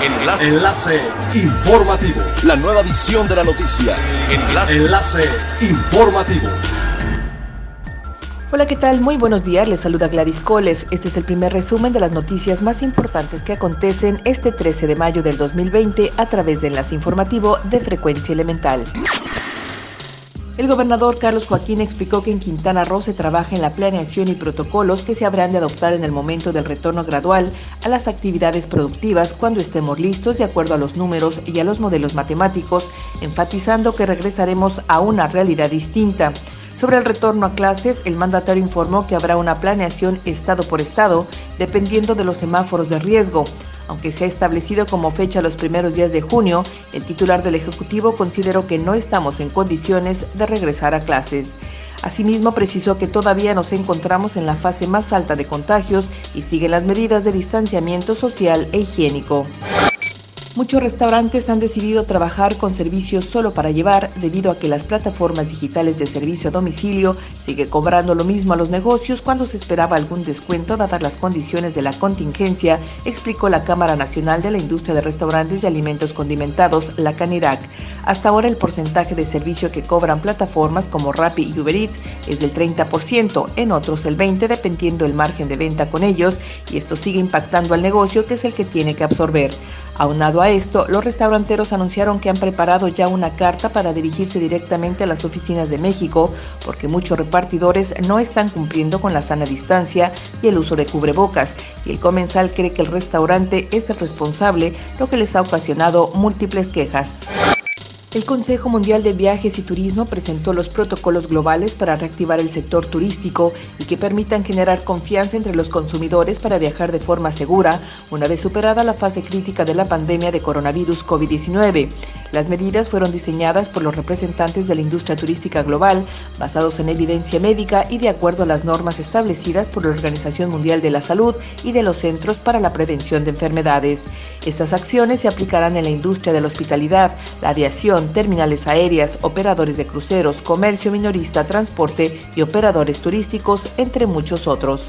Enlace. Enlace informativo. La nueva edición de la noticia. Enlace. Enlace informativo. Hola, ¿qué tal? Muy buenos días. Les saluda Gladys Kolev. Este es el primer resumen de las noticias más importantes que acontecen este 13 de mayo del 2020 a través de Enlace Informativo de Frecuencia Elemental. El gobernador Carlos Joaquín explicó que en Quintana Roo se trabaja en la planeación y protocolos que se habrán de adoptar en el momento del retorno gradual a las actividades productivas cuando estemos listos de acuerdo a los números y a los modelos matemáticos, enfatizando que regresaremos a una realidad distinta. Sobre el retorno a clases, el mandatario informó que habrá una planeación estado por estado, dependiendo de los semáforos de riesgo. Aunque se ha establecido como fecha los primeros días de junio, el titular del Ejecutivo consideró que no estamos en condiciones de regresar a clases. Asimismo, precisó que todavía nos encontramos en la fase más alta de contagios y siguen las medidas de distanciamiento social e higiénico. Muchos restaurantes han decidido trabajar con servicios solo para llevar debido a que las plataformas digitales de servicio a domicilio siguen cobrando lo mismo a los negocios cuando se esperaba algún descuento dadas las condiciones de la contingencia, explicó la Cámara Nacional de la Industria de Restaurantes y Alimentos Condimentados, la CANIRAC. Hasta ahora el porcentaje de servicio que cobran plataformas como Rappi y Uber Eats es del 30%, en otros el 20% dependiendo el margen de venta con ellos y esto sigue impactando al negocio que es el que tiene que absorber. Aunado a esto, los restauranteros anunciaron que han preparado ya una carta para dirigirse directamente a las oficinas de México, porque muchos repartidores no están cumpliendo con la sana distancia y el uso de cubrebocas, y el comensal cree que el restaurante es el responsable, lo que les ha ocasionado múltiples quejas. El Consejo Mundial de Viajes y Turismo presentó los protocolos globales para reactivar el sector turístico y que permitan generar confianza entre los consumidores para viajar de forma segura una vez superada la fase crítica de la pandemia de coronavirus COVID-19. Las medidas fueron diseñadas por los representantes de la industria turística global, basados en evidencia médica y de acuerdo a las normas establecidas por la Organización Mundial de la Salud y de los Centros para la Prevención de Enfermedades. Estas acciones se aplicarán en la industria de la hospitalidad, la aviación, terminales aéreas, operadores de cruceros, comercio minorista, transporte y operadores turísticos, entre muchos otros.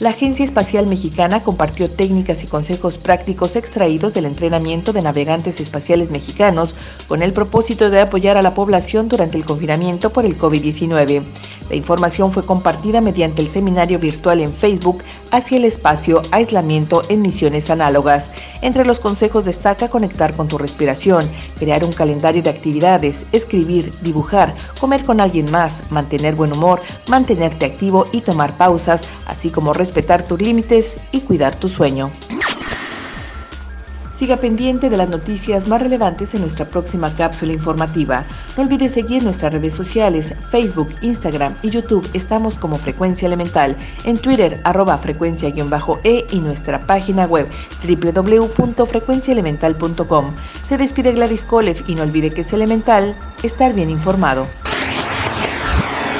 La Agencia Espacial Mexicana compartió técnicas y consejos prácticos extraídos del entrenamiento de navegantes espaciales mexicanos con el propósito de apoyar a la población durante el confinamiento por el COVID-19. La información fue compartida mediante el seminario virtual en Facebook hacia el espacio aislamiento en misiones análogas. Entre los consejos destaca conectar con tu respiración, crear un calendario de actividades, escribir, dibujar, comer con alguien más, mantener buen humor, mantenerte activo y tomar pausas, así como respetar tus límites y cuidar tu sueño. Siga pendiente de las noticias más relevantes en nuestra próxima cápsula informativa. No olvide seguir nuestras redes sociales, Facebook, Instagram y YouTube. Estamos como Frecuencia Elemental. En Twitter, arroba frecuencia-e y nuestra página web www.frecuenciaelemental.com. Se despide Gladys Kolev y no olvide que es elemental estar bien informado.